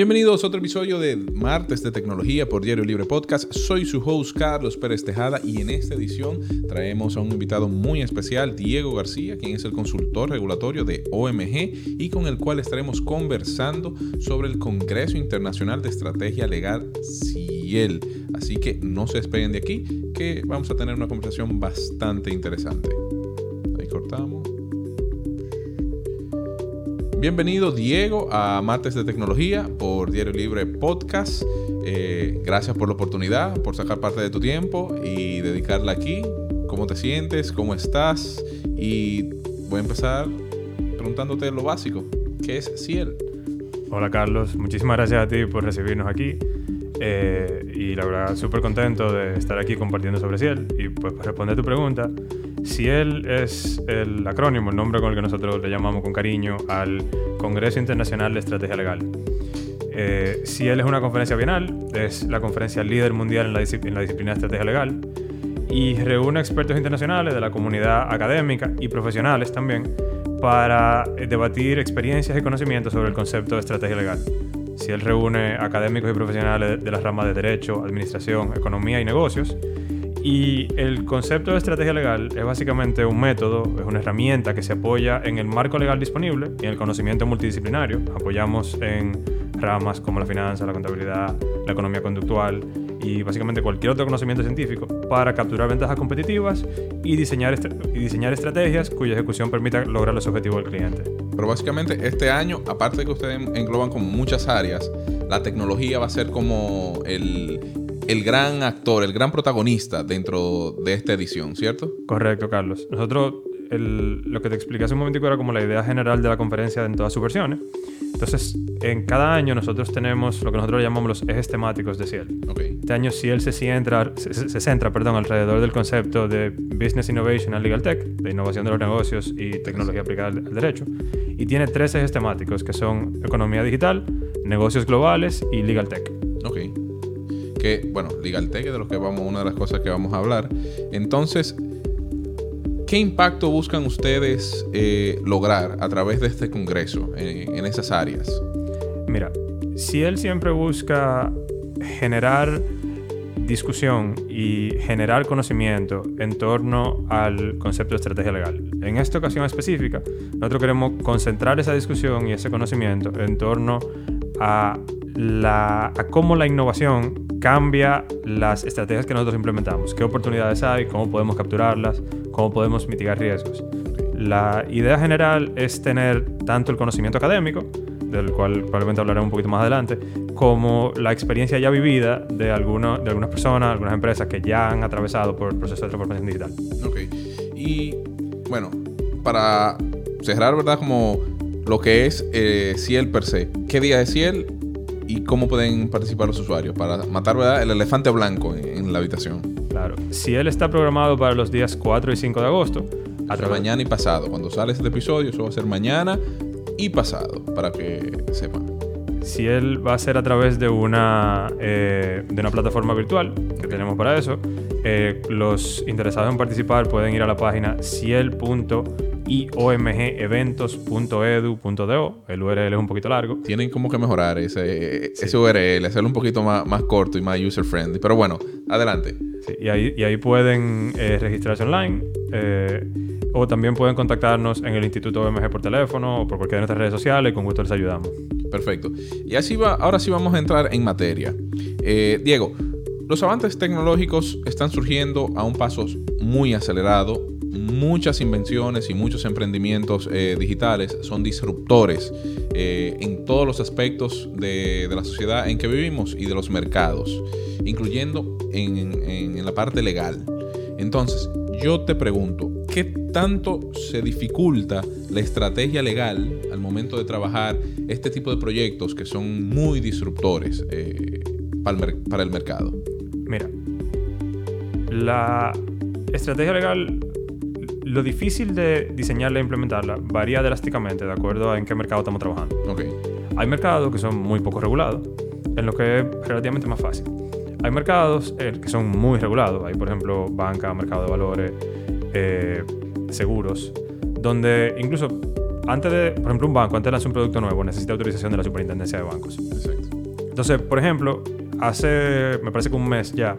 Bienvenidos a otro episodio de Martes de Tecnología por Diario Libre Podcast. Soy su host Carlos Pérez Tejada y en esta edición traemos a un invitado muy especial, Diego García, quien es el consultor regulatorio de OMG y con el cual estaremos conversando sobre el Congreso Internacional de Estrategia Legal CIEL. Así que no se despeguen de aquí, que vamos a tener una conversación bastante interesante. Ahí cortamos. Bienvenido Diego a Martes de Tecnología por Diario Libre Podcast. Eh, gracias por la oportunidad, por sacar parte de tu tiempo y dedicarla aquí. ¿Cómo te sientes? ¿Cómo estás? Y voy a empezar preguntándote lo básico. ¿Qué es Ciel? Hola Carlos, muchísimas gracias a ti por recibirnos aquí. Eh, y la verdad, súper contento de estar aquí compartiendo sobre Ciel. Y pues responder tu pregunta, Ciel es el acrónimo, el nombre con el que nosotros le llamamos con cariño al Congreso Internacional de Estrategia Legal. Eh, Ciel es una conferencia bienal, es la conferencia líder mundial en la, en la disciplina de estrategia legal y reúne expertos internacionales de la comunidad académica y profesionales también para debatir experiencias y conocimientos sobre el concepto de estrategia legal. Ciel reúne académicos y profesionales de las ramas de Derecho, Administración, Economía y Negocios y el concepto de estrategia legal es básicamente un método, es una herramienta que se apoya en el marco legal disponible y en el conocimiento multidisciplinario. Apoyamos en ramas como la finanza, la contabilidad, la economía conductual y básicamente cualquier otro conocimiento científico para capturar ventajas competitivas y diseñar, y diseñar estrategias cuya ejecución permita lograr los objetivos del cliente. Pero básicamente este año, aparte de que ustedes engloban como muchas áreas, la tecnología va a ser como el, el gran actor, el gran protagonista dentro de esta edición, ¿cierto? Correcto, Carlos. Nosotros, lo que te expliqué hace un momentico era como la idea general de la conferencia en todas sus versiones. Entonces, en cada año nosotros tenemos lo que nosotros llamamos los ejes temáticos de Ciel. Este año Ciel se centra, se, centra perdón, alrededor del concepto de Business Innovation and Legal Tech, de innovación de los negocios y tecnología aplicada al, al derecho. Y tiene tres ejes temáticos que son economía digital, negocios globales y legal tech. Ok que, bueno, LegalTech es de lo que vamos, una de las cosas que vamos a hablar. Entonces, ¿qué impacto buscan ustedes eh, lograr a través de este congreso en esas áreas? Mira, si él siempre busca generar discusión y generar conocimiento en torno al concepto de estrategia legal. En esta ocasión específica, nosotros queremos concentrar esa discusión y ese conocimiento en torno a cómo la innovación cambia las estrategias que nosotros implementamos, qué oportunidades hay, cómo podemos capturarlas, cómo podemos mitigar riesgos. La idea general es tener tanto el conocimiento académico, del cual probablemente hablaré un poquito más adelante, como la experiencia ya vivida de, de algunas personas, algunas empresas que ya han atravesado por el proceso de transformación digital. Ok. Y bueno, para cerrar, ¿verdad? Como lo que es eh, Ciel per se. ¿Qué día es Ciel? Y cómo pueden participar los usuarios para matar ¿verdad? el elefante blanco en, la habitación. Claro, si él está programado para los días 4 y 5 de agosto, a mañana y pasado. Cuando sale este episodio, eso va a ser mañana y pasado, para que sepan. Si él va a ser a través de una, eh, de una plataforma virtual que tenemos para eso, eh, los interesados en participar pueden ir a la página ciel.com y omgeventos.edu.do. El URL es un poquito largo. Tienen como que mejorar ese, ese URL, hacerlo un poquito más, más corto y más user friendly. Pero bueno, adelante. y, ahí, y ahí pueden eh, registrarse online. Eh, o también pueden contactarnos en el Instituto OMG por teléfono o por cualquiera de nuestras redes sociales. Con gusto les ayudamos. Perfecto. Y así va, ahora sí vamos a entrar en materia. Diego, los avances tecnológicos están surgiendo a un paso muy acelerado muchas invenciones y muchos emprendimientos eh, digitales son disruptores eh, en todos los aspectos de, la sociedad en que vivimos y de los mercados, incluyendo en, la parte legal. Entonces, yo te pregunto, ¿qué tanto se dificulta la estrategia legal al momento de trabajar este tipo de proyectos que son muy disruptores eh, para el mercado? Mira, la estrategia legal lo difícil de diseñarla e implementarla varía drásticamente de acuerdo a en qué mercado estamos trabajando. Okay. Hay mercados que son muy poco regulados, en lo que es relativamente más fácil. Hay mercados eh, que son muy regulados. Hay, por ejemplo, banca, mercado de valores, eh, seguros, donde incluso antes de, por ejemplo, un banco, antes de lanzar un producto nuevo, necesita autorización de la superintendencia de bancos. Exacto. Entonces, por ejemplo, hace, me parece que un mes ya,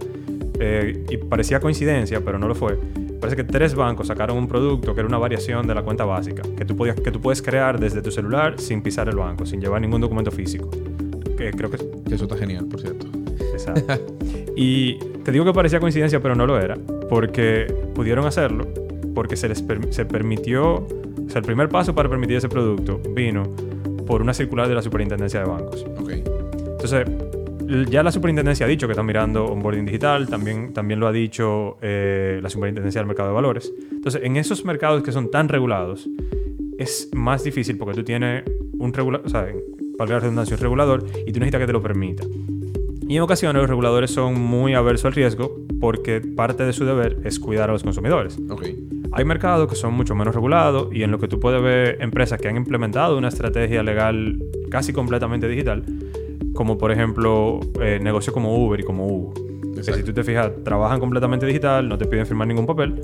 eh, y parecía coincidencia, pero no lo fue, parece que tres bancos sacaron un producto que era una variación de la cuenta básica, que tú, podías, que tú puedes crear desde tu celular sin pisar el banco, sin llevar ningún documento físico. Que creo que... Eso está genial, por cierto. Exacto. y te digo que parecía coincidencia, pero no lo era, porque pudieron hacerlo, porque se les se permitió, o sea, el primer paso para permitir ese producto vino por una circular de la Superintendencia de Bancos. Ok. Entonces, ya la superintendencia ha dicho que está mirando onboarding digital, también, también lo ha dicho eh, la superintendencia del mercado de valores. Entonces, en esos mercados que son tan regulados, es más difícil porque tú tienes un regulador, o sea, valga la redundancia, un regulador y tú necesitas que te lo permita. Y en ocasiones los reguladores son muy aversos al riesgo porque parte de su deber es cuidar a los consumidores. Okay. Hay mercados que son mucho menos regulados y en lo que tú puedes ver empresas que han implementado una estrategia legal casi completamente digital como por ejemplo eh, negocios como Uber y como Hugo. Que si tú te fijas, trabajan completamente digital, no te piden firmar ningún papel,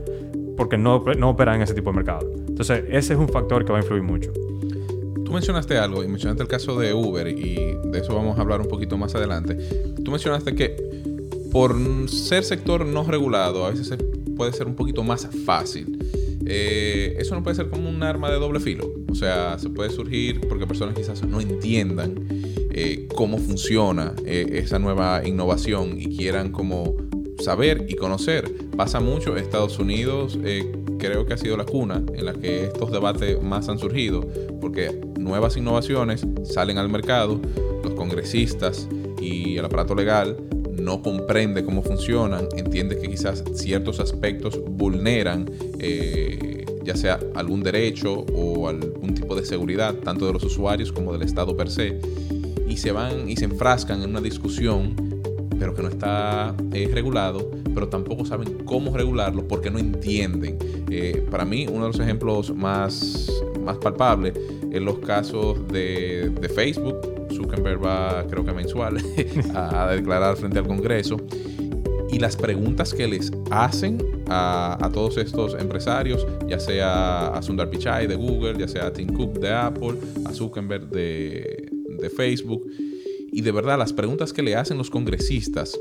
porque no, no operan en ese tipo de mercado. Entonces, ese es un factor que va a influir mucho. Tú mencionaste algo, y mencionaste el caso de Uber, y de eso vamos a hablar un poquito más adelante. Tú mencionaste que por ser sector no regulado, a veces puede ser un poquito más fácil. Eh, eso no puede ser como un arma de doble filo. O sea, se puede surgir porque personas quizás no entiendan eh, cómo funciona eh, esa nueva innovación y quieran como saber y conocer. Pasa mucho Estados Unidos, eh, creo que ha sido la cuna en la que estos debates más han surgido, porque nuevas innovaciones salen al mercado, los congresistas y el aparato legal no comprende cómo funcionan, entiende que quizás ciertos aspectos vulneran ya sea algún derecho o algún tipo de seguridad, tanto de los usuarios como del Estado per se y se van y se enfrascan en una discusión, pero que no está eh, regulado, pero tampoco saben cómo regularlo porque no entienden. Eh, para mí, uno de los ejemplos más, más palpables es los casos de, de Facebook. Zuckerberg va, creo que mensual, a, declarar frente al Congreso y las preguntas que les hacen a, a, todos estos empresarios, ya sea a Sundar Pichai de Google, ya sea a Tim Cook de Apple, a Zuckerberg de, de Facebook. Y de verdad, las preguntas que le hacen los congresistas,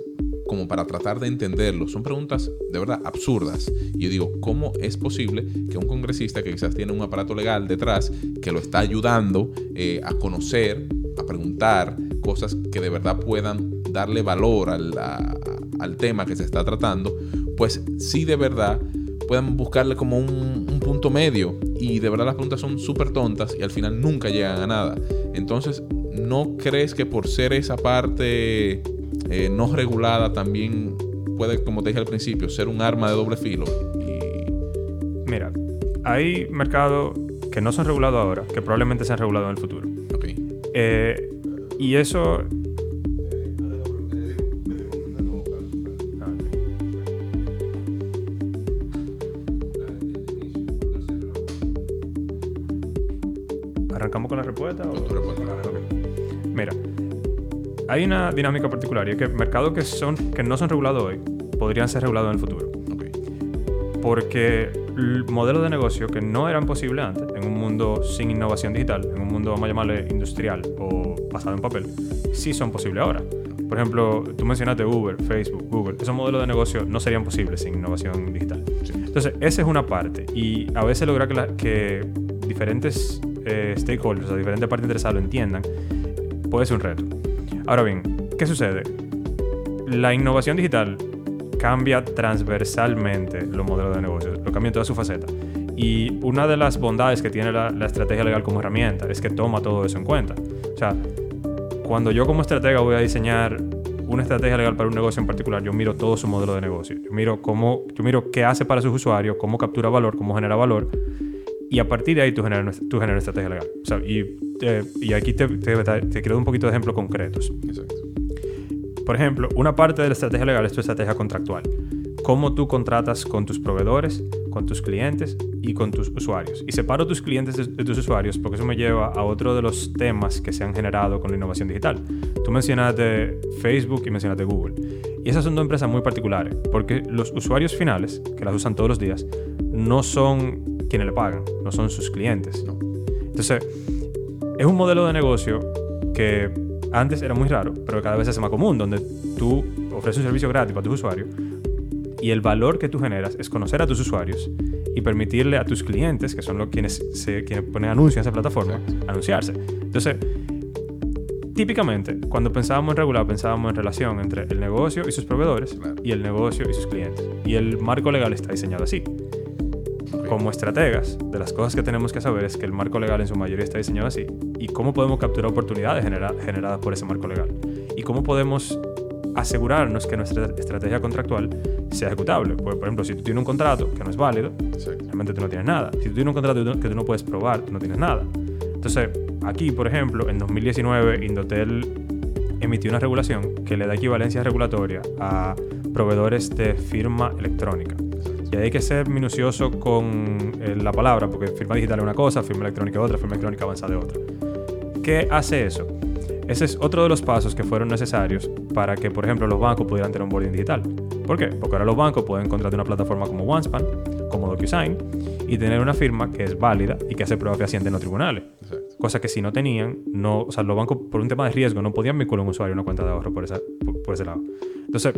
como para tratar de entenderlo, son preguntas de verdad absurdas. Y yo digo, ¿cómo es posible que un congresista que quizás tiene un aparato legal detrás, que lo está ayudando eh, a conocer, a preguntar cosas que de verdad puedan darle valor al, al tema que se está tratando, pues sí de verdad puedan buscarle como un, un punto medio. Y de verdad las preguntas son súper tontas y al final nunca llegan a nada. Entonces ¿no crees que por ser esa parte eh, no regulada también puede, como te dije al principio, ser un arma de doble filo? Mira, hay mercados que no son regulados ahora, que probablemente sean regulados en el futuro. Eh, y eso ¿Arrancamos con la respuesta? O? Mira, hay una dinámica particular y es que mercados que, son, que no son regulados hoy podrían ser regulados en el futuro. Porque modelos de negocio que no eran posibles antes, en un mundo sin innovación digital, en un mundo, vamos a llamarle industrial o basado en papel, sí son posibles ahora. Por ejemplo, tú mencionaste Uber, Facebook, Google. Esos modelos de negocio no serían posibles sin innovación digital. Entonces, esa es una parte. Y a veces lograr que, que diferentes eh, stakeholders, o diferentes partes interesadas lo entiendan, puede ser un reto. Ahora bien, ¿qué sucede? La innovación digital cambia transversalmente los modelos de negocio, lo cambia en toda su faceta. Y una de las bondades que tiene la, estrategia legal como herramienta es que toma todo eso en cuenta. O sea, cuando yo como estratega voy a diseñar una estrategia legal para un negocio en particular, yo miro todo su modelo de negocio. Yo miro cómo, yo miro qué hace para sus usuarios, cómo captura valor, cómo genera valor, y a partir de ahí tú generas, tú generas estrategia legal. O sea, y eh, y aquí te, te, te, quiero un poquito de ejemplos concretos. Exacto. Por ejemplo, una parte de la estrategia legal es tu estrategia contractual. Cómo tú contratas con tus proveedores, con tus clientes y con tus usuarios. Y separo tus clientes de, tus usuarios porque eso me lleva a otro de los temas que se han generado con la innovación digital. Tú mencionaste Facebook y mencionaste Google. Y esas son dos empresas muy particulares porque los usuarios finales, que las usan todos los días, no son quienes le pagan, no son sus clientes. No. Entonces, es un modelo de negocio que antes era muy raro, pero cada vez es más común, donde tú ofreces un servicio gratis para tus usuarios y el valor que tú generas es conocer a tus usuarios y permitirle a tus clientes, que son los quienes, se, quienes ponen anuncios en esa plataforma, anunciarse. Entonces, típicamente, cuando pensábamos en regular, pensábamos en relación entre el negocio y sus proveedores y el negocio y sus clientes. Y el marco legal está diseñado así. Como estrategas, de las cosas que tenemos que saber es que el marco legal en su mayoría está diseñado así. Y cómo podemos capturar oportunidades generadas por ese marco legal. Y cómo podemos asegurarnos que nuestra estrategia contractual sea ejecutable. Porque, por ejemplo, si tú tienes un contrato que no es válido, realmente tú no tienes nada. Si tú tienes un contrato que tú no puedes probar, tú no tienes nada. Entonces, aquí, por ejemplo, en 2019, Indotel emitió una regulación que le da equivalencia regulatoria a proveedores de firma electrónica. Y hay que ser minucioso con eh, la palabra, porque firma digital es una cosa, firma electrónica es otra, firma electrónica avanzada es otra. ¿Qué hace eso? Ese es otro de los pasos que fueron necesarios para que, por ejemplo, los bancos pudieran tener un boarding digital. ¿Por qué? Porque ahora los bancos pueden contratar una plataforma como OneSpan, como DocuSign, y tener una firma que es válida y que hace prueba fehaciente en los tribunales. Cosa que si no tenían, no, o sea, los bancos por un tema de riesgo no podían vincular a un usuario a una cuenta de ahorro por, esa, por, ese lado. Entonces,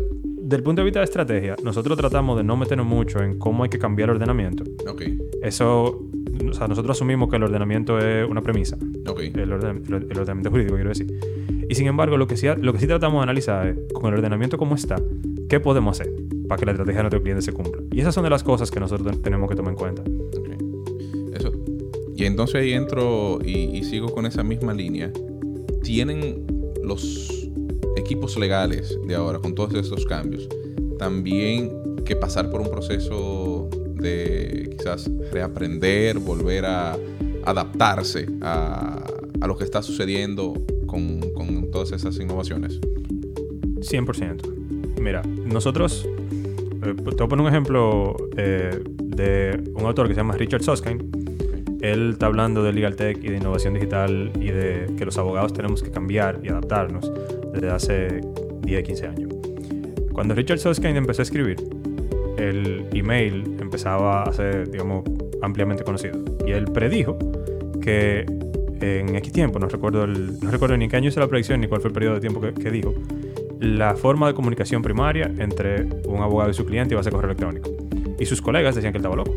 del punto de vista de estrategia, nosotros tratamos de no meternos mucho en cómo hay que cambiar el ordenamiento. Okay. Eso o sea, nosotros asumimos que el ordenamiento es una premisa. Okay. El, ordenamiento jurídico, quiero decir. Y sin embargo, lo que, sí, lo que sí tratamos de analizar es, con el ordenamiento como está, ¿qué podemos hacer para que la estrategia de nuestro cliente se cumpla? Y esas son de las cosas que nosotros tenemos que tomar en cuenta. Okay. Eso. Y entonces ahí entro y, sigo con esa misma línea. ¿Tienen los equipos legales de ahora, con todos estos cambios, también que pasar por un proceso de quizás reaprender, volver a adaptarse a, a lo que está sucediendo con, con, todas esas innovaciones? 100%. Mira, nosotros, eh, te voy a poner un ejemplo eh, de un autor que se llama Richard Susskind. Él está hablando de legal tech y de innovación digital y de que los abogados tenemos que cambiar y adaptarnos desde hace 10, 15 años. Cuando Richard Susskind empezó a escribir, el email empezaba a ser, digamos, ampliamente conocido. Y él predijo que en X tiempo, no recuerdo, no recuerdo ni qué año hizo la predicción ni cuál fue el periodo de tiempo que, dijo, la forma de comunicación primaria entre un abogado y su cliente iba a ser correo electrónico. Y sus colegas decían que él estaba loco.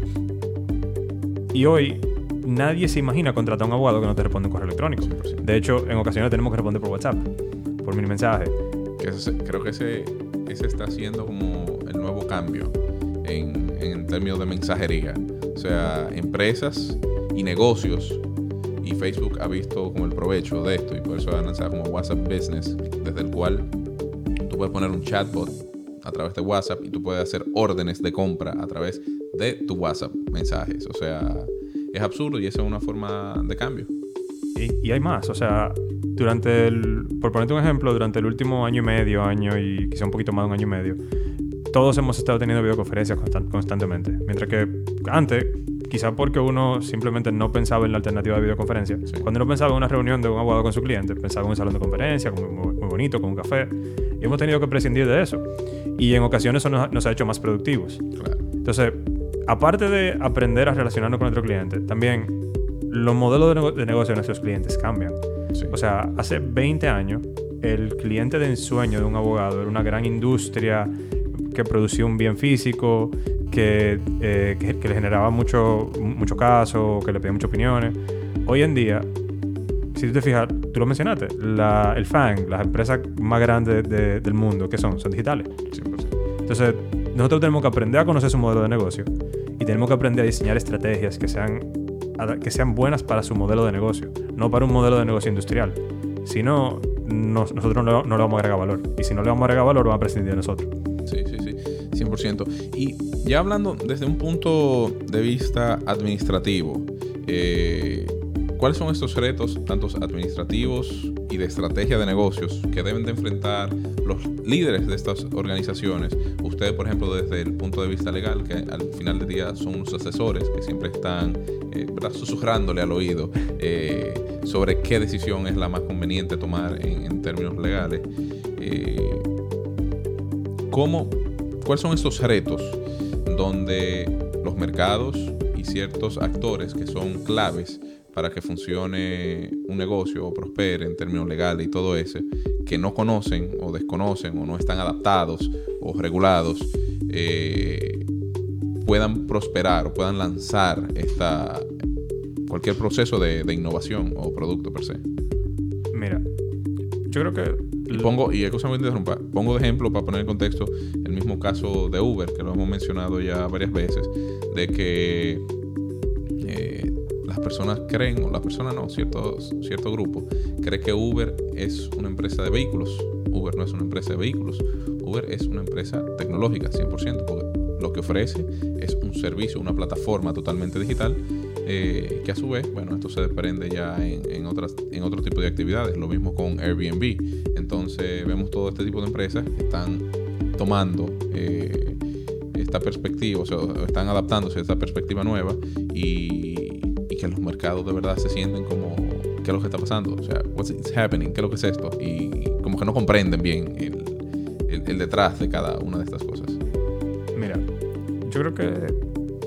Y hoy nadie se imagina contratar a un abogado que no te responde un correo electrónico. De hecho, en ocasiones tenemos que responder por WhatsApp, por mini mensaje. creo que ese está siendo como el nuevo cambio en, en términos de mensajería. O sea, empresas y negocios y Facebook ha visto como el provecho de esto y por eso ha lanzado como WhatsApp Business, desde el cual tú puedes poner un chatbot a través de WhatsApp y tú puedes hacer órdenes de compra a través de tu WhatsApp mensajes. O sea, es absurdo y esa es una forma de cambio. Y, y hay más, o sea, durante el, por ponerte un ejemplo, durante el último año y medio, año y quizá un poquito más de un año y medio, todos hemos estado teniendo videoconferencias constantemente. Mientras que antes, quizá porque uno simplemente no pensaba en la alternativa de videoconferencia, cuando uno pensaba en una reunión de un abogado con su cliente, pensaba en un salón de conferencia, muy, muy bonito, con un café, y hemos tenido que prescindir de eso. Y en ocasiones eso nos, ha hecho más productivos. Entonces, aparte de aprender a relacionarnos con nuestro cliente, también los modelos de, negocio de nuestros clientes cambian. O sea, hace 20 años, el cliente de ensueño de un abogado era una gran industria que producía un bien físico, que, eh, que, le generaba mucho, mucho caso, que le pedía muchas opiniones. Hoy en día, si tú te fijas, tú lo mencionaste, la, el FANG, las empresas más grandes del mundo, ¿qué son? Son digitales. Entonces, nosotros tenemos que aprender a conocer su modelo de negocio y tenemos que aprender a diseñar estrategias que sean, que sean buenas para su modelo de negocio, no para un modelo de negocio industrial. Si no, nosotros no, no, le vamos a agregar valor. Y si no le vamos a agregar valor, vamos a prescindir de nosotros. Sí, sí, sí, 100%. Y ya hablando desde un punto de vista administrativo, eh, ¿cuáles son estos retos, tanto administrativos y de estrategia de negocios, que deben de enfrentar los líderes de estas organizaciones? Ustedes, por ejemplo, desde el punto de vista legal, que al final del día son unos asesores que siempre están eh, susurrándole al oído eh, sobre qué decisión es la más conveniente tomar en, términos legales. Eh, ¿Cómo ¿Cuáles son estos retos donde los mercados y ciertos actores que son claves para que funcione un negocio o prospere en términos legales y todo eso, que no conocen o desconocen o no están adaptados o regulados, puedan prosperar o puedan lanzar esta, cualquier proceso de, de innovación o producto per se. Mira, yo creo que y pongo, y cosa interrumpa, pongo de ejemplo para poner en contexto el mismo caso de Uber, que lo hemos mencionado ya varias veces, de que eh, las personas creen, o las personas no, cierto, cierto grupo, cree que Uber es una empresa de vehículos. Uber no es una empresa de vehículos. Uber es una empresa tecnológica, 100%, porque lo que ofrece es un servicio, una plataforma totalmente digital eh, que a su vez, bueno, esto se desprende ya en, otras, en otro tipo de actividades. Lo mismo con Airbnb. Entonces vemos todo este tipo de empresas que están tomando eh, esta perspectiva, o sea, están adaptándose a esta perspectiva nueva y, que los mercados de verdad se sienten como qué es lo que está pasando, o sea, what's happening, qué es lo que es esto y como que no comprenden bien el, el detrás de cada una de estas cosas. Yo creo que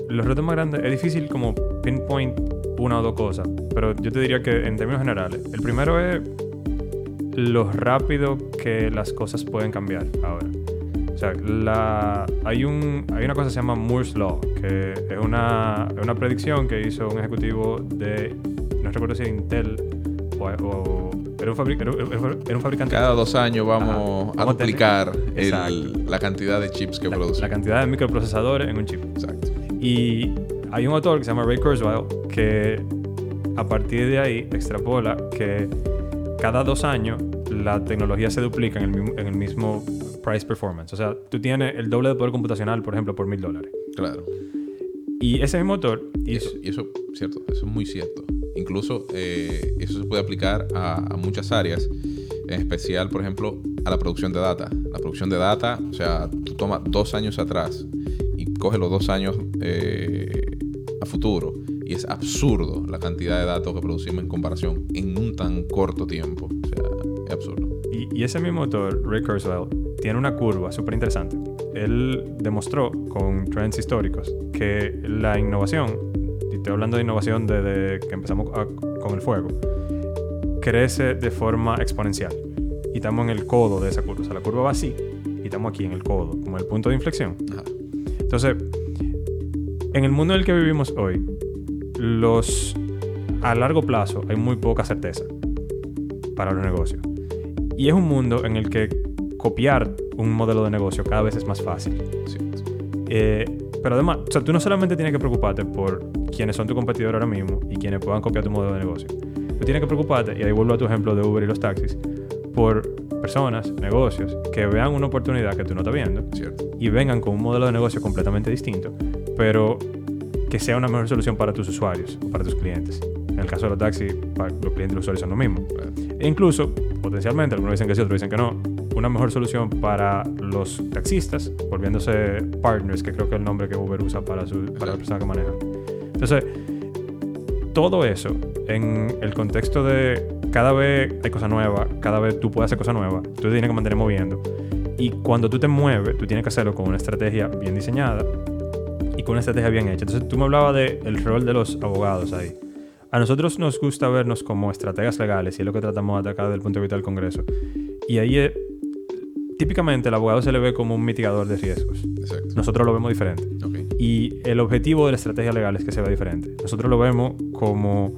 los retos más grandes es difícil como pinpoint una o dos cosas, pero yo te diría que en términos generales, el primero es lo rápido que las cosas pueden cambiar ahora. O sea, la, hay, un, hay una cosa que se llama Moore's Law, que es una, una predicción que hizo un ejecutivo de, no recuerdo si Intel o, era, un era, un fabricante. Cada dos años vamos a duplicar la cantidad de chips que produce. La cantidad de microprocesadores en un chip. Exacto. Y hay un autor que se llama Ray Kurzweil que a partir de ahí extrapola que cada dos años la tecnología se duplica en el, mismo, en el mismo price performance. O sea, tú tienes el doble de poder computacional, por ejemplo, por mil dólares. Claro. Y ese mismo autor... Y eso, y eso, cierto, eso es muy cierto. Incluso eh, eso se puede aplicar a, muchas áreas, en especial, por ejemplo, a la producción de data. La producción de data, o sea, tú tomas dos años atrás y coges los dos años eh, a futuro y es absurdo la cantidad de datos que producimos en comparación en un tan corto tiempo. O sea, es absurdo. Y, ese mismo autor, Rick Kurzweil, tiene una curva súper interesante. Él demostró con trends históricos que la innovación, y estoy hablando de innovación desde que empezamos con el fuego, crece de forma exponencial. Y estamos en el codo de esa curva. O sea, la curva va así y estamos aquí en el codo, como el punto de inflexión. Entonces, en el mundo en el que vivimos hoy, los a largo plazo hay muy poca certeza para los negocios. Y es un mundo en el que copiar un modelo de negocio cada vez es más fácil. Eh, pero además, o sea, tú no solamente tienes que preocuparte por quiénes son tus competidores ahora mismo y quienes puedan copiar tu modelo de negocio. Tú tienes que preocuparte, y ahí vuelvo a tu ejemplo de Uber y los taxis, por personas, negocios, que vean una oportunidad que tú no estás viendo y vengan con un modelo de negocio completamente distinto, pero que sea una mejor solución para tus usuarios o para tus clientes. En el caso de los taxis, los clientes y los usuarios son lo mismo. E incluso, potencialmente, algunos dicen que sí, otros dicen que no, una mejor solución para los taxistas, volviéndose partners, que creo que es el nombre que Uber usa para, su, para la persona que maneja. Entonces, todo eso en el contexto de cada vez hay cosa nueva, cada vez tú puedes hacer cosa nueva, tú te tienes que mantener moviendo. Y cuando tú te mueves, tú tienes que hacerlo con una estrategia bien diseñada y con una estrategia bien hecha. Entonces tú me hablabas del rol de los abogados ahí. A nosotros nos gusta vernos como estrategas legales y es lo que tratamos de atacar desde el punto de vista del Congreso. Y ahí típicamente el abogado se le ve como un mitigador de riesgos. Exacto. Nosotros lo vemos diferente. Y el objetivo de la estrategia legal es que se vea diferente. Nosotros lo vemos como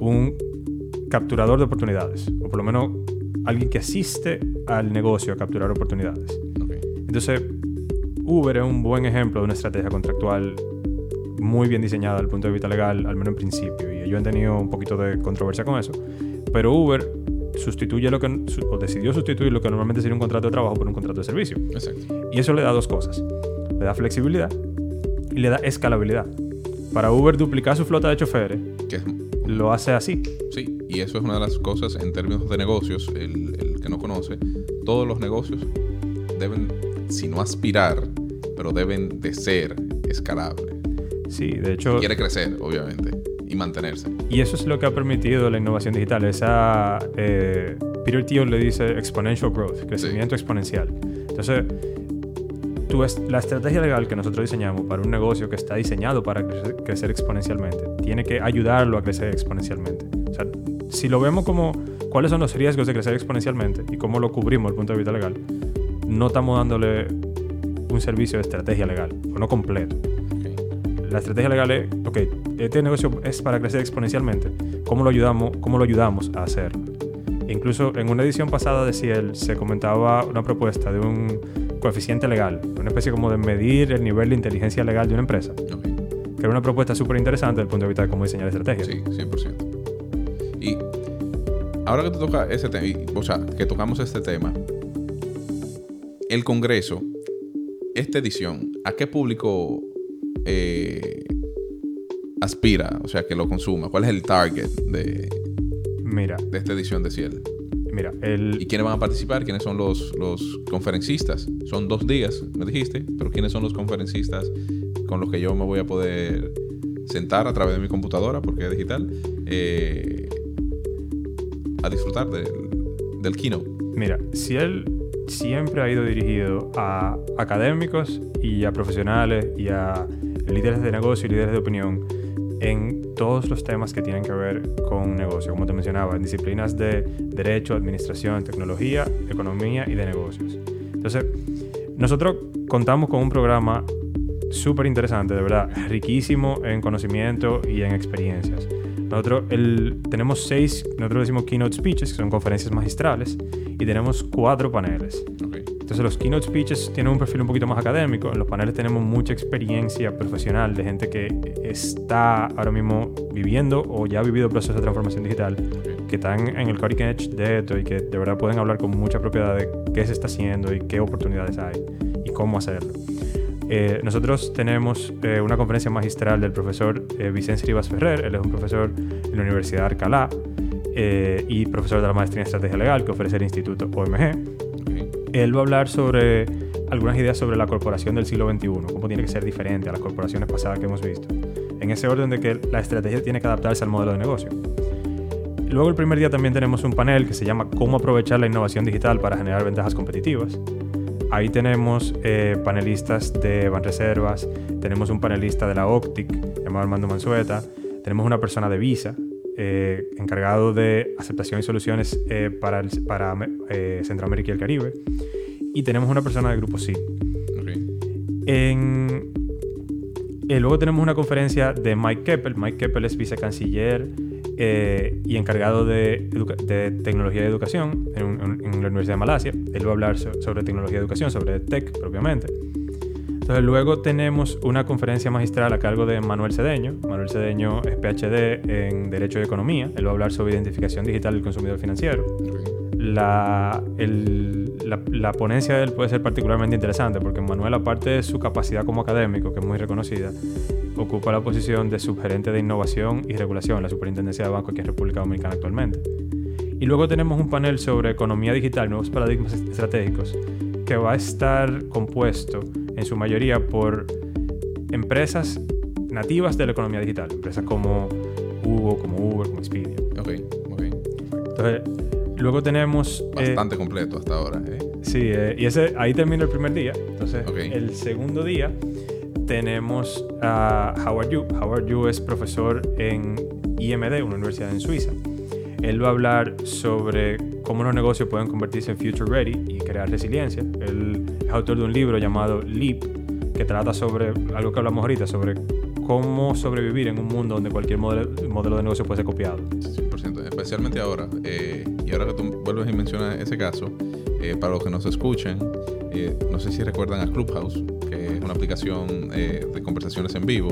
un capturador de oportunidades, o por lo menos alguien que asiste al negocio a capturar oportunidades. Entonces, Uber es un buen ejemplo de una estrategia contractual muy bien diseñada desde el punto de vista legal, al menos en principio, y ellos han tenido un poquito de controversia con eso, pero Uber sustituye lo que, o decidió sustituir lo que normalmente sería un contrato de trabajo por un contrato de servicio. Exacto. Y eso le da dos cosas. Le da flexibilidad y le da escalabilidad. Para Uber duplicar su flota de choferes, lo hace así. Sí, y eso es una de las cosas en términos de negocios, el, el que no conoce, todos los negocios deben, si no aspirar, pero deben de ser escalables. Sí, de hecho... quiere crecer, obviamente, y mantenerse. Y eso es lo que ha permitido la innovación digital. Esa, eh, Peter Thiel le dice exponential growth, crecimiento exponencial. Entonces, tu es- la estrategia legal que nosotros diseñamos para un negocio que está diseñado para crecer, crecer exponencialmente tiene que ayudarlo a crecer exponencialmente. O sea, si lo vemos como cuáles son los riesgos de crecer exponencialmente y cómo lo cubrimos desde el punto de vista legal, no estamos dándole un servicio de estrategia legal, o no completo. La estrategia legal es, ok, este negocio es para crecer exponencialmente. ¿Cómo lo ayudamos, cómo lo ayudamos a hacerlo? E Incluso en una edición pasada de Ciel se comentaba una propuesta de un coeficiente legal, una especie como de medir el nivel de inteligencia legal de una empresa, Ok. que era una propuesta súper interesante desde el punto de vista de cómo diseñar estrategias. Sí, 100%. Y ahora que tú tocas ese tema, o sea, que tocamos este tema, el Congreso, esta edición, ¿a qué público eh, aspira? O sea, que lo consuma. ¿Cuál es el target de, Mira, de esta edición de Ciel? mira, el, ¿Y quiénes van a participar? ¿Quiénes son los, los conferencistas? Son dos días, me dijiste, pero ¿quiénes son los conferencistas con los que yo me voy a poder sentar a través de mi computadora, porque es digital, eh, a disfrutar del, del keynote? Mira, si él siempre ha ido dirigido a académicos y a profesionales y a líderes de negocio y líderes de opinión en todos los temas que tienen que ver con negocio, como te mencionaba, en disciplinas de derecho, administración, tecnología, economía y de negocios. Entonces, nosotros contamos con un programa súper interesante, de verdad, riquísimo en conocimiento y en experiencias. Nosotros el- tenemos seis, nosotros decimos keynote speeches, que son conferencias magistrales, y tenemos cuatro paneles. Entonces los keynote speeches tienen un perfil un poquito más académico. En los paneles tenemos mucha experiencia profesional de gente que está ahora mismo viviendo o ya ha vivido procesos de transformación digital, que están en el cutting edge de esto y que de verdad pueden hablar con mucha propiedad de qué se está haciendo y qué oportunidades hay y cómo hacerlo. Eh, nosotros tenemos eh, una conferencia magistral del profesor eh, Vicente Rivas Ferrer, él es un profesor en la Universidad de Alcalá eh, y profesor de la maestría en estrategia legal que ofrece el Instituto OMG. Él va a hablar sobre algunas ideas sobre la corporación del siglo XXI, cómo tiene que ser diferente a las corporaciones pasadas que hemos visto. En ese orden de que la estrategia tiene que adaptarse al modelo de negocio. Luego el primer día también tenemos un panel que se llama Cómo aprovechar la innovación digital para generar ventajas competitivas. Ahí tenemos eh, panelistas de Banreservas, tenemos un panelista de la Optic llamado Armando Mansueta, tenemos una persona de Visa eh, encargado de aceptación y soluciones eh, para, el- para eh, Centroamérica y el Caribe y tenemos una persona del grupo sí. ok. En, luego tenemos una conferencia de Mike Keppel. Mike Keppel es vicecanciller y encargado de, de tecnología y educación en, la Universidad de Malasia. Él va a hablar so- sobre tecnología y educación, sobre tech propiamente. Entonces luego tenemos una conferencia magistral a cargo de Manuel Cedeño. Manuel Cedeño es PhD en Derecho y Economía. Él va a hablar sobre identificación digital del consumidor financiero la, el- la, la ponencia de él puede ser particularmente interesante porque Manuel, aparte de su capacidad como académico, que es muy reconocida, ocupa la posición de subgerente de innovación y regulación en la Superintendencia de Banco aquí en República Dominicana actualmente. Y luego tenemos un panel sobre economía digital, nuevos paradigmas est- estratégicos, que va a estar compuesto en su mayoría por empresas nativas de la economía digital, empresas como Hugo, como Uber, como Expedia. Ok, ok. Entonces, luego tenemos... eh, Bastante completo hasta ahora, ¿eh? Sí, eh, y ese, ahí termina el primer día. Entonces, Ok. el segundo día tenemos a Howard Yu. Howard Yu es profesor en IMD, una universidad en Suiza. Él va a hablar sobre cómo los negocios pueden convertirse en future ready y crear resiliencia. Él es autor de un libro llamado Leap, que trata sobre algo que hablamos ahorita, sobre cómo sobrevivir en un mundo donde cualquier modelo, modelo de negocio puede ser copiado. 100%, especialmente ahora. eh, y ahora que tú vuelves y mencionas ese caso, eh, para los que nos escuchen, eh, no sé si recuerdan a Clubhouse, que es una aplicación eh, de conversaciones en vivo.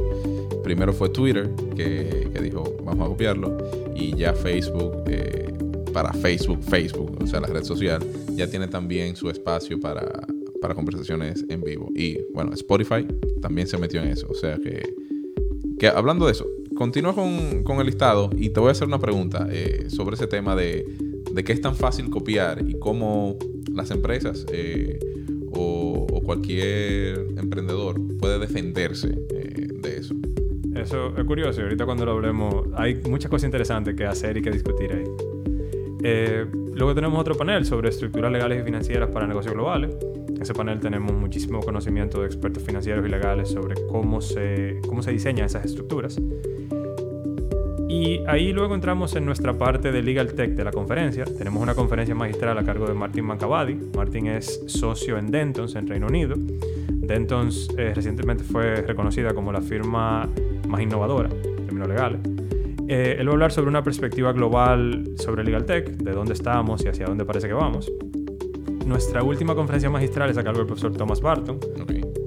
Primero fue Twitter, que, que dijo, vamos a copiarlo, y ya Facebook, eh, para Facebook, Facebook, o sea, la red social, ya tiene también su espacio para, para conversaciones en vivo. Y bueno, Spotify también se metió en eso, o sea que que hablando de eso, continúa con, con el listado y te voy a hacer una pregunta eh, sobre ese tema de, de qué es tan fácil copiar y cómo las empresas eh, o, o cualquier emprendedor puede defenderse eh, de eso. Eso es curioso. Ahorita cuando lo hablemos, hay muchas cosas interesantes que hacer y que discutir ahí. Eh, luego tenemos otro panel sobre estructuras legales y financieras para negocios globales. Ese ese panel tenemos muchísimo conocimiento de expertos financieros y legales sobre cómo se, cómo se diseñan esas estructuras. Y ahí luego entramos en nuestra parte de Legal Tech de la conferencia. Tenemos una conferencia magistral a cargo de Martin Mancavadi. Martin es socio en Dentons en Reino Unido. Dentons eh, recientemente fue reconocida como la firma más innovadora en términos legales. Eh, él va a hablar sobre una perspectiva global sobre Legal Tech, de dónde estamos y hacia dónde parece que vamos. Nuestra última conferencia magistral es a cargo del profesor Thomas Barton,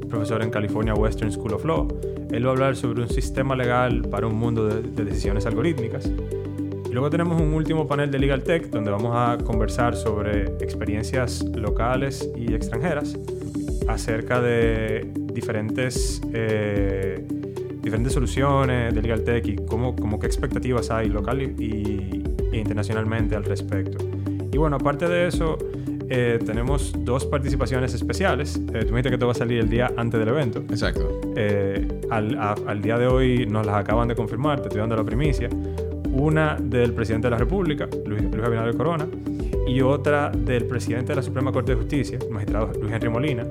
profesor en California Western School of Law. Él va a hablar sobre un sistema legal para un mundo de, de decisiones algorítmicas. Y luego tenemos un último panel de Legal Tech donde vamos a conversar sobre experiencias locales y extranjeras acerca de diferentes, eh, diferentes soluciones de Legal Tech y cómo, qué expectativas hay local y, e internacionalmente al respecto. Y bueno, aparte de eso, eh, tenemos dos participaciones especiales. Eh, tú me dijiste que todo va a salir el día antes del evento. Exacto. Al, al, día de hoy nos las acaban de confirmar, te estoy dando la primicia. Una del presidente de la República, Luis, Luis Abinader Corona, y otra del presidente de la Suprema Corte de Justicia, magistrado Luis Henry Molina,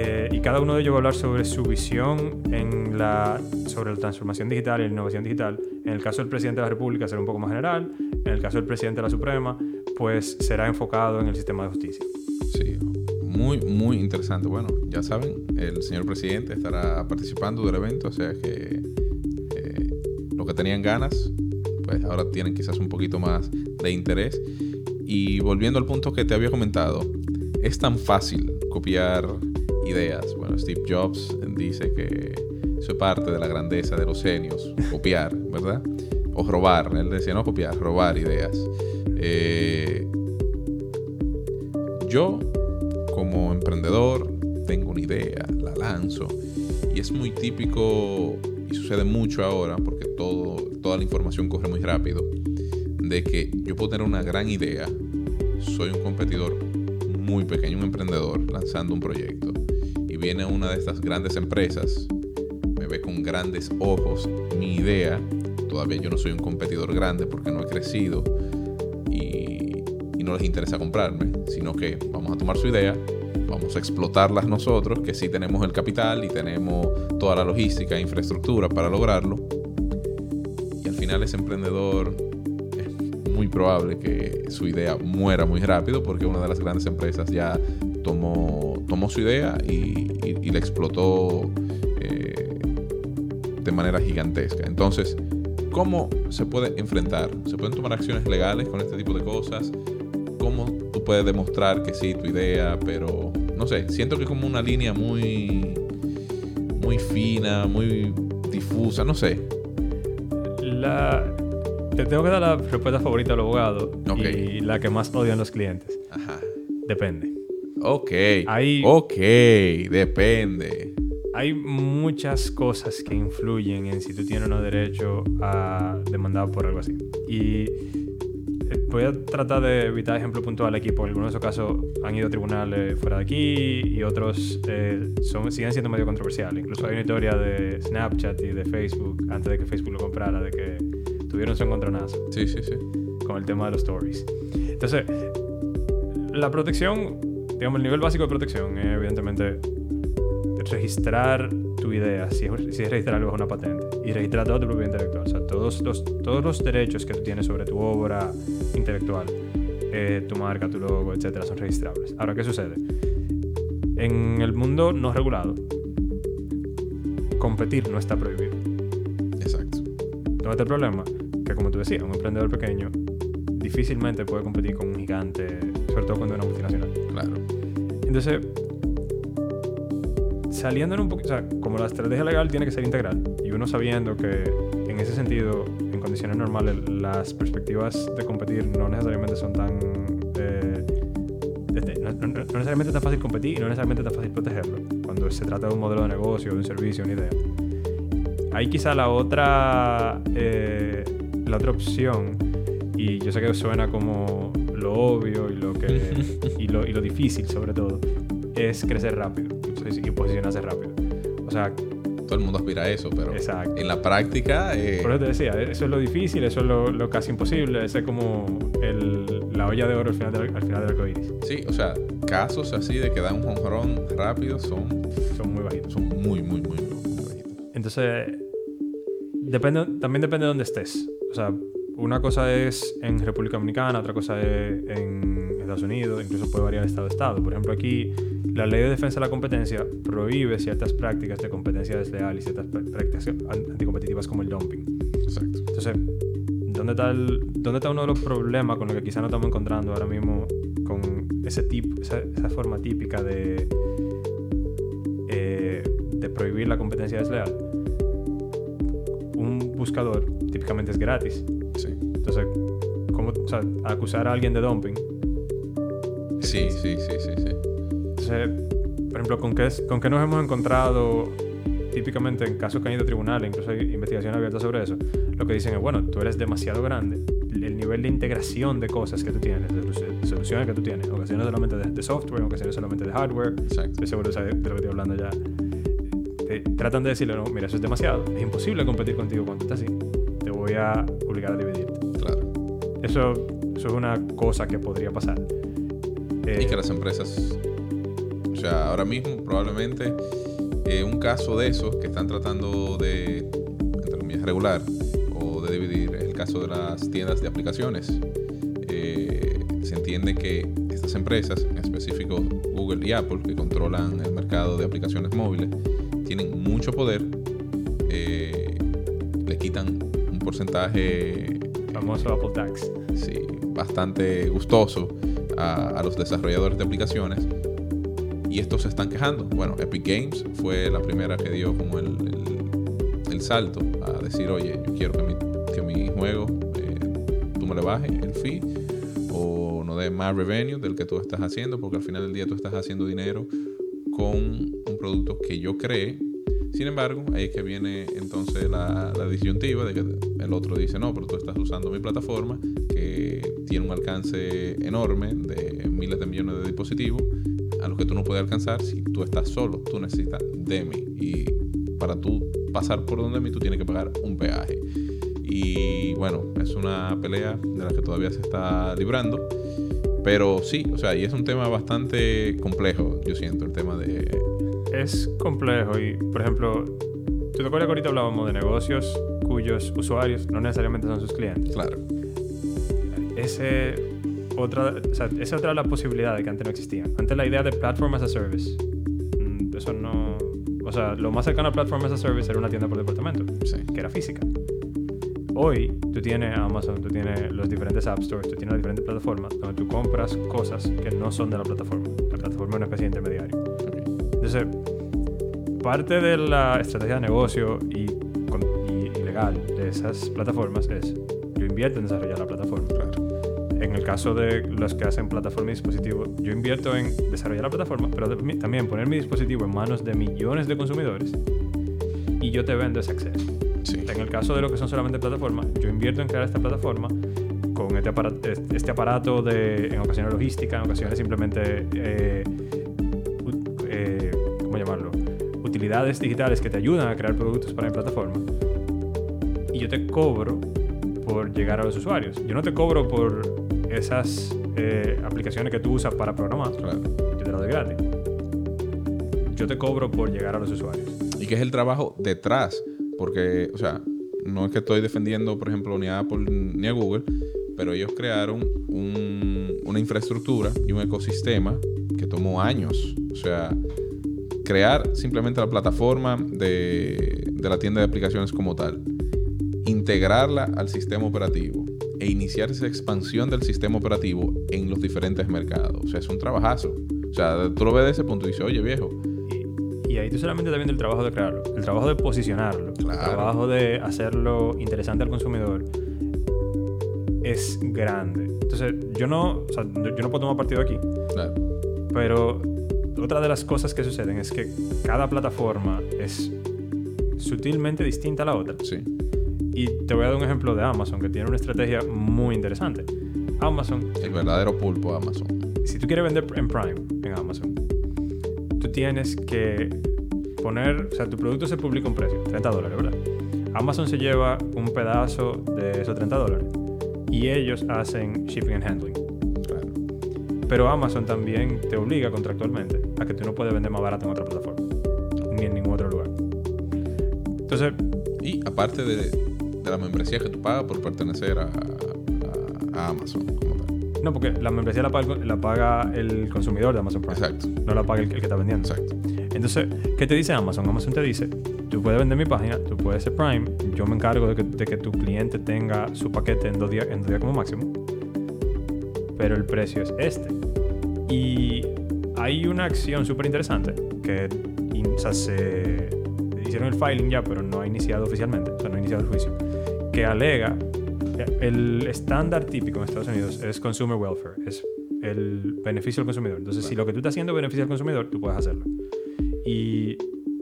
eh, y cada uno de ellos va a hablar sobre su visión en la, sobre la transformación digital y la innovación digital. En el caso del presidente de la República será un poco más general, en el caso del presidente de la Suprema, pues será enfocado en el sistema de justicia. Sí, muy, muy interesante. Bueno, ya saben, el señor presidente estará participando del evento, o sea que eh, lo que tenían ganas, pues ahora tienen quizás un poquito más de interés. Y volviendo al punto que te había comentado, es tan fácil copiar ideas. Bueno, Steve Jobs dice que eso es parte de la grandeza de los genios, copiar, ¿verdad? O robar, él decía no copiar, robar ideas. Eh, yo, como emprendedor, tengo una idea, la lanzo, y es muy típico, y sucede mucho ahora, porque toda la información corre muy rápido, de que yo puedo tener una gran idea, soy un competidor muy pequeño, un emprendedor lanzando un proyecto viene una de estas grandes empresas, me ve con grandes ojos mi idea, todavía yo no soy un competidor grande porque no he crecido y, y no les interesa comprarme, sino que vamos a tomar su idea, vamos a explotarlas nosotros, que sí tenemos el capital y tenemos toda la logística e infraestructura para lograrlo. Y al final ese emprendedor es muy probable que su idea muera muy rápido porque una de las grandes empresas ya tomó, tomó su idea y, la explotó eh, de manera gigantesca. Entonces, ¿cómo se puede enfrentar? ¿Se pueden tomar acciones legales con este tipo de cosas? ¿Cómo tú puedes demostrar que sí, tu idea, pero no sé, siento que es como una línea muy, muy fina, muy difusa, no sé. La, te tengo que dar la respuesta favorita del abogado y la que más odian los clientes. Ajá. Depende. Ok. ok, depende. Hay muchas cosas que influyen en si tú tienes o derecho a demandar por algo así. Y voy a tratar de evitar ejemplo puntual aquí, porque algunos de esos casos han ido a tribunales fuera de aquí y otros eh, son, siguen siendo medio controversiales. Incluso hay una historia de Snapchat y de Facebook, antes de que Facebook lo comprara, de que tuvieron su encontronazo. Sí, sí, sí. Con el tema de los stories. Entonces, la protección digamos, el nivel básico de protección es, evidentemente, registrar tu idea, si es, si es registrar algo es una patente, y registrar todo tu propiedad intelectual, o sea, todos los, todos los derechos que tú tienes sobre tu obra intelectual, eh, tu marca, tu logo, etcétera, son registrables. Ahora, ¿qué sucede? En el mundo no regulado, competir no está prohibido. Exacto. ¿Dónde está el problema? Que como tú decías, un emprendedor pequeño difícilmente puede competir con un gigante, sobre todo cuando es una multinacional. Claro. Entonces, saliendo en un poquito, o sea, como la estrategia legal tiene que ser integral, y uno sabiendo que en ese sentido, en condiciones normales, las perspectivas de competir no necesariamente son tan... Eh, este, no, necesariamente tan fácil competir y no necesariamente tan fácil protegerlo, cuando se trata de un modelo de negocio, de un servicio, una idea. Hay quizá la otra, eh, la otra opción y yo sé que suena como lo obvio y lo, que, y lo, y lo difícil sobre todo, es crecer rápido y posicionarse rápido. O sea, todo el mundo aspira a eso, pero Exacto. en la práctica... eh, Por eso te decía, eso es lo difícil, eso es lo, lo casi imposible, ese es como el, la olla de oro al final del, al final del arcoíris. sí, o sea, casos así de que dan un jonrón rápido son, Son muy bajitos. son muy, muy, muy, muy bajitos. Entonces, depende, también depende de dónde estés. O sea, una cosa es en República Dominicana, otra cosa es en Estados Unidos, incluso puede variar de estado a estado. Por ejemplo, aquí la ley de defensa de la competencia prohíbe ciertas prácticas de competencia desleal y ciertas pr- prácticas an- anticompetitivas como el dumping. Exacto. Entonces, ¿dónde está, el- ¿dónde está uno de los problemas con lo que quizá no estamos encontrando ahora mismo con ese tipo, esa, esa forma típica de, eh, de prohibir la competencia desleal? Un buscador típicamente es gratis. Sí. Entonces, ¿cómo, o sea, acusar a alguien de dumping? Sí, sí, sí, sí, sí. Entonces, por ejemplo, ¿con qué, ¿con qué nos hemos encontrado típicamente en casos que han ido a tribunales, incluso hay investigación abierta sobre eso? Lo que dicen es, bueno, tú eres demasiado grande. El nivel de integración de cosas que tú tienes, de, solu- de soluciones que tú tienes, ocasiones solamente de, de software, ocasiones solamente de hardware, Exacto. seguro sabes de lo que estoy hablando ya. Te- tratan de decirle, no, mira, eso es demasiado, es imposible competir contigo cuando estás así. Te voy a obligar a dividirte. Claro. Eso, eso es una cosa que podría pasar. Eh, Y que las empresas, o sea, ahora mismo probablemente eh, un caso de esos que están tratando de, entre comillas, regular o de dividir el caso de las tiendas de aplicaciones. Eh, se entiende que estas empresas, en específico Google y Apple, que controlan el mercado de aplicaciones móviles, tienen mucho poder, porcentaje famoso Apple Tax. sí, bastante gustoso a, a los desarrolladores de aplicaciones y estos se están quejando. Bueno, Epic Games fue la primera que dio como el, el- el salto a decir, oye, yo quiero que mi, que mi juego eh, tú me le bajes el fee o no dé más revenue del que tú estás haciendo porque al final del día tú estás haciendo dinero con un producto que yo creé. Sin embargo, ahí es que viene entonces la, la disyuntiva de que el otro dice, no, pero tú estás usando mi plataforma que tiene un alcance enorme de miles de millones de dispositivos a los que tú no puedes alcanzar si tú estás solo. Tú necesitas de mí. Y para tú pasar por donde mí, tú tienes que pagar un peaje. Y bueno, es una pelea de la que todavía se está librando. Pero sí, o sea, y es un tema bastante complejo, yo siento, el tema de... Es complejo y, por ejemplo, ¿tú te acuerdas que ahorita hablábamos de negocios cuyos usuarios no necesariamente son sus clientes? Claro, Ese otra, o sea, esa otra de las posibilidades que antes no existían. Antes la idea de Platform as a Service, mm, eso no... O sea, lo más cercano a Platform as a Service era una tienda por departamento, sí. que era física. Hoy tú tienes Amazon, tú tienes los diferentes App Stores, tú tienes las diferentes plataformas donde tú compras cosas que no son de la plataforma. La plataforma es una especie de intermediario. Entonces, parte de la estrategia de negocio y legal de esas plataformas es, yo invierto en desarrollar la plataforma. claro. En el caso de los que hacen plataforma y dispositivo, yo invierto en desarrollar la plataforma, pero también poner mi dispositivo en manos de millones de consumidores y yo te vendo ese acceso. Sí, En el caso de lo que son solamente plataformas, yo invierto en crear esta plataforma con este aparato, este aparato de, en ocasiones logística, en ocasiones simplemente, eh, eh, ¿cómo llamarlo? Utilidades digitales que te ayudan a crear productos para mi plataforma. Y yo te cobro por llegar a los usuarios. Yo no te cobro por esas eh, aplicaciones que tú usas para programar. claro. Yo te las doy gratis. Yo te cobro por llegar a los usuarios. Y que es el trabajo detrás. Porque, o sea, no es que estoy defendiendo, por ejemplo, ni a Apple ni a Google, pero ellos crearon un- una infraestructura y un ecosistema que tomó años. O sea, crear simplemente la plataforma de, de la tienda de aplicaciones como tal, integrarla al sistema operativo e iniciar esa expansión del sistema operativo en los diferentes mercados. O sea, es un trabajazo. O sea, tú lo ves de ese punto y dices, oye viejo, Y, y ahí tú solamente estás viendo el trabajo de crearlo, el trabajo de posicionarlo, el trabajo de hacerlo interesante al consumidor es grande. Entonces, yo no, o sea, yo yo no puedo tomar partido aquí, claro, pero otra de las cosas que suceden es que cada plataforma es sutilmente distinta a la otra. sí, Y te voy a dar un ejemplo de Amazon, que tiene una estrategia muy interesante. Amazon, el verdadero pulpo de Amazon. si tú quieres vender en Prime, en Amazon, tú tienes que poner, o sea, tu producto se publica un precio, 30 dólares, ¿verdad? Amazon se lleva un pedazo de esos 30 dólares y ellos hacen shipping and handling. Claro. Pero Amazon también te obliga contractualmente a que tú no puedes vender más barato en otra plataforma, ni en ningún otro lugar. Entonces, Y aparte de, de la membresía que tú pagas por pertenecer a, a- a Amazon como tal. no, porque la membresía la paga, la paga el consumidor de Amazon Prime, Exacto, no la paga el, el que está vendiendo. exacto. Entonces, ¿qué te dice Amazon? Amazon te dice, tú puedes vender mi página, tú puedes ser Prime, yo me encargo de que, de que tu cliente tenga su paquete en dos días, en dos días como máximo, pero el precio es este. Y hay una acción súper interesante que o sea, se hicieron el filing ya, pero no ha iniciado oficialmente, o sea, no ha iniciado el juicio, que alega el estándar típico en Estados Unidos es consumer welfare, es el beneficio del consumidor. Entonces, si lo que tú estás haciendo beneficia al consumidor, tú puedes hacerlo. Y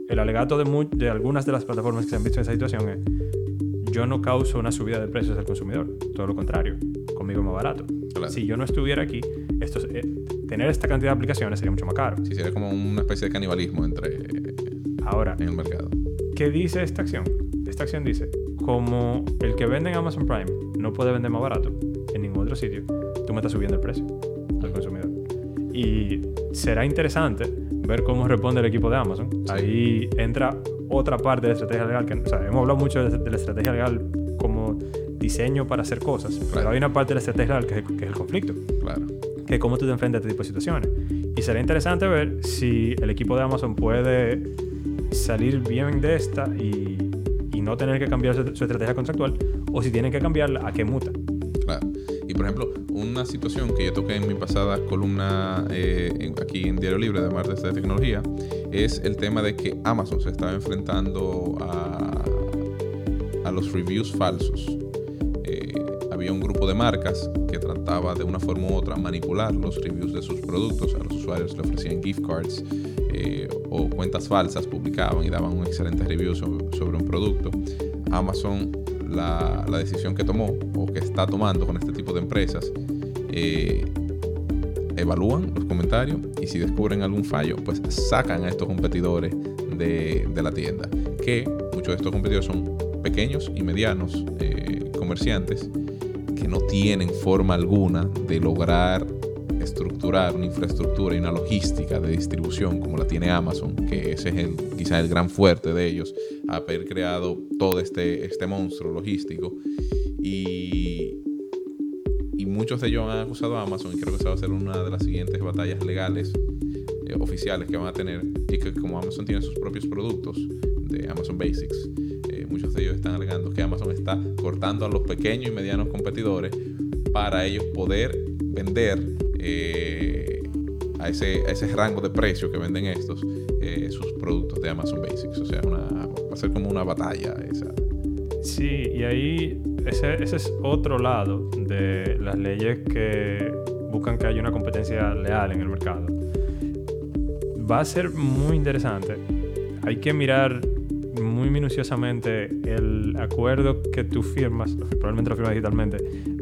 el alegato de, mu- de algunas de las plataformas que se han visto en esa situación es, yo no causo una subida de precios al consumidor, todo lo contrario, conmigo es más barato. Claro. Si yo no estuviera aquí, esto, es- eh, tener esta cantidad de aplicaciones sería mucho más caro. Sí, sería como una especie de canibalismo entre Ahora, en el mercado. ¿qué dice esta acción? Esta acción dice, como el que vende en Amazon Prime no puede vender más barato en ningún otro sitio, tú me estás subiendo el precio al consumidor. Y será interesante ver cómo responde el equipo de Amazon. Ahí entra otra parte de la estrategia legal, que o sea, hemos hablado mucho de, la estrategia legal como diseño para hacer cosas, pero hay una parte de la estrategia legal que es, que es el conflicto Claro. que es cómo tú te enfrentas a este tipo de situaciones. Y será interesante ver si el equipo de Amazon puede salir bien de esta y no tener que cambiar su, su estrategia contractual o si tienen que cambiarla a qué muta. Claro. Y por ejemplo, una situación que yo toqué en mi pasada columna eh, en- aquí en Diario Libre de Martes de Tecnología es el tema de que Amazon se estaba enfrentando a, a los reviews falsos. Eh, había un grupo de marcas que trataba de una forma u otra manipular los reviews de sus productos. A los usuarios le ofrecían gift cards cuentas falsas, publicaban y daban un excelente review sobre, un producto. Amazon, la, decisión que tomó o que está tomando con este tipo de empresas, eh, evalúan los comentarios y si descubren algún fallo, pues sacan a estos competidores de, de la tienda. Que muchos de estos competidores son pequeños y medianos eh, comerciantes que no tienen forma alguna de lograr una infraestructura y una logística de distribución como la tiene Amazon, que ese es quizás el gran fuerte de ellos, haber creado todo este, este monstruo logístico. Y, y muchos de ellos han acusado a Amazon, y creo que esa va a ser una de las siguientes batallas legales eh, oficiales que van a tener, y que como Amazon tiene sus propios productos de Amazon Basics, eh, muchos de ellos están alegando que Amazon está cortando a los pequeños y medianos competidores para ellos poder vender eh, a, ese, a ese rango de precio que venden estos eh, sus productos de Amazon Basics. O sea, una, va a ser como una batalla esa. Sí, y ahí ese, ese es otro lado de las leyes que buscan que haya una competencia leal en el mercado. Va a ser muy interesante. Hay que mirar muy minuciosamente el acuerdo que tú firmas, probablemente lo firmas digitalmente,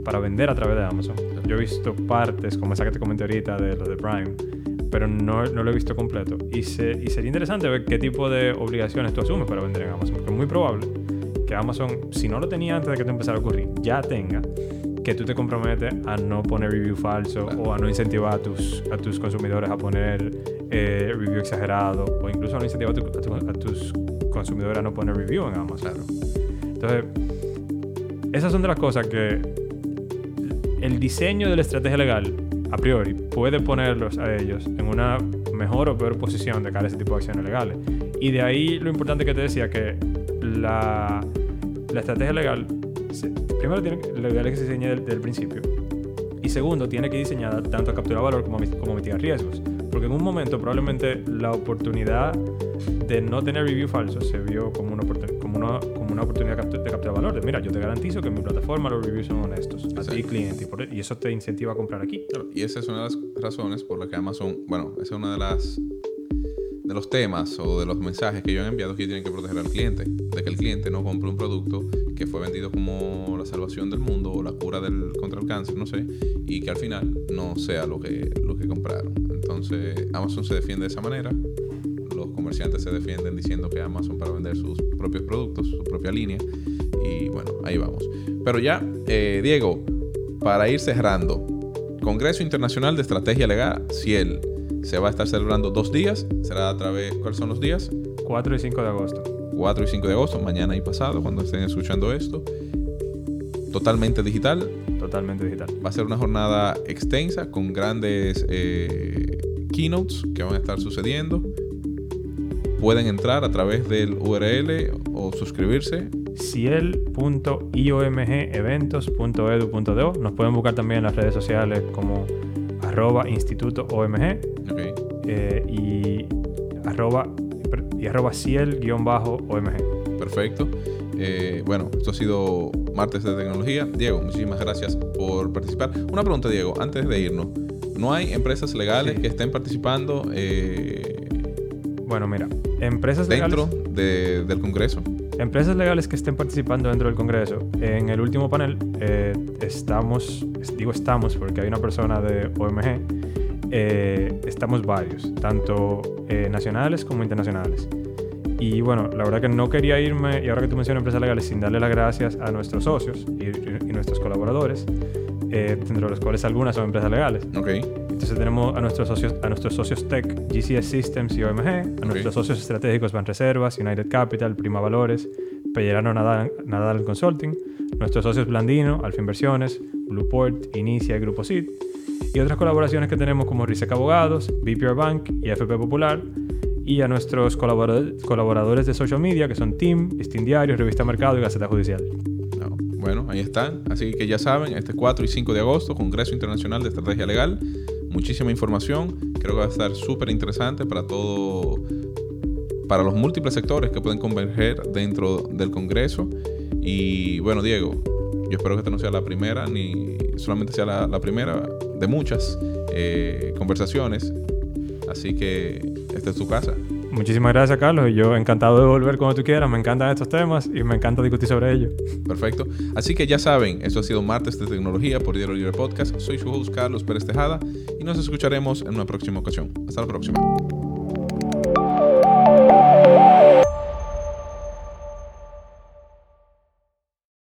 para vender a través de Amazon. Yo he visto partes, como esa que te comenté ahorita de lo de Prime, pero no, no lo he visto completo. Y, se, y sería interesante ver qué tipo de obligaciones tú asumes para vender en Amazon, porque es muy probable que Amazon, si no lo tenía antes de que te empezara a ocurrir, ya tenga que tú te comprometes a no poner review falso Claro. o a no incentivar a tus, a tus consumidores a poner eh, review exagerado o incluso a no incentivar a, tu- a tu- a tus consumidores a no poner review en Amazon. Entonces, esas son de las cosas que el diseño de la estrategia legal, a priori, puede ponerlos a ellos en una mejor o peor posición de cara a ese tipo de acciones legales. Y de ahí lo importante que te decía que la, la estrategia legal, primero, tiene, que- se diseñe desde el principio. Y segundo, tiene que ir diseñada tanto a capturar valor como como mitigar riesgos. Porque en un momento probablemente la oportunidad de no tener review falso se vio como una, como una, una oportunidad de capturar valor. De mira, yo te garantizo que en mi plataforma los reviews son honestos. A ti, Exacto. cliente. Y, por- e, y eso te incentiva a comprar aquí. Claro, y esa es una de las razones por las que Amazon, bueno, esa es una de las de los temas o de los mensajes que ellos han enviado que tienen que proteger al cliente, de que el cliente no compre un producto que fue vendido como la salvación del mundo o la cura del, contra el cáncer, no sé, y que al final no sea lo que, lo que compraron. Entonces Amazon se defiende de esa manera, los comerciantes se defienden diciendo que Amazon para vender sus propios productos, su propia línea. Y bueno, ahí vamos. Pero ya, eh, Diego, para ir cerrando, Congreso Internacional de Estrategia Legal, CIEL, se va a estar celebrando dos días. Será a través, ¿cuáles son los días? 4 y 5 de agosto. 4 y 5 de agosto, mañana y pasado, cuando estén escuchando esto. Totalmente digital. Totalmente digital. Va a ser una jornada extensa con grandes eh, keynotes que van a estar sucediendo. Pueden entrar a través del URL o suscribirse. ciel.iomgeventos.edu.do Nos pueden buscar también en las redes sociales como arroba instituto OMG Okay. eh, y arroba, y arroba ciel-omg. Perfecto. Eh, bueno, esto ha sido Martes de Tecnología. Diego, muchísimas gracias por participar. Una pregunta, Diego, antes de irnos. ¿No hay empresas legales Sí. que estén participando eh, Bueno, mira, empresas dentro legales, de- del Congreso? empresas legales que estén participando dentro del Congreso. En el último panel eh, estamos, es- digo estamos porque hay una persona de OMG, eh, estamos varios, tanto eh, nacionales como internacionales. Y bueno, la verdad que no quería irme, y ahora que tú mencionas empresas legales, sin darle las gracias a nuestros socios y, y nuestros colaboradores, eh, entre los cuales algunas son empresas legales. Ok. Entonces tenemos a nuestros socios, a nuestros socios tech, GCS Systems y OMG, a nuestros socios estratégicos Banreservas, United Capital, Prima Valores, Pellerano Nadal, Nadal Consulting, nuestros socios Blandino, Alfa Inversiones, Blueport, Inicia y Grupo SID, y otras colaboraciones que tenemos como Risec Abogados, BPR Bank y FP Popular, y a nuestros colaboradores, de social media que son Team, Listín Diario, Revista Mercado y Gaceta Judicial. No, Bueno, ahí están. Así que ya saben, este 4 y 5 de agosto, Congreso Internacional de Estrategia Legal. Muchísima información. Creo que va a estar súper interesante para todo, para los múltiples sectores que pueden converger dentro del Congreso. Y bueno, Diego, yo espero que esta no sea la primera, ni solamente sea la, la primera de muchas eh, conversaciones. Así que esta es tu casa. Muchísimas gracias, Carlos. Y yo encantado de volver cuando tú quieras. Me encantan estos temas y me encanta discutir sobre ellos. Perfecto. Así que ya saben, esto ha sido Martes de Tecnología por Diario Libre Podcast. Soy su host Carlos Pérez Tejada y nos escucharemos en una próxima ocasión. Hasta la próxima.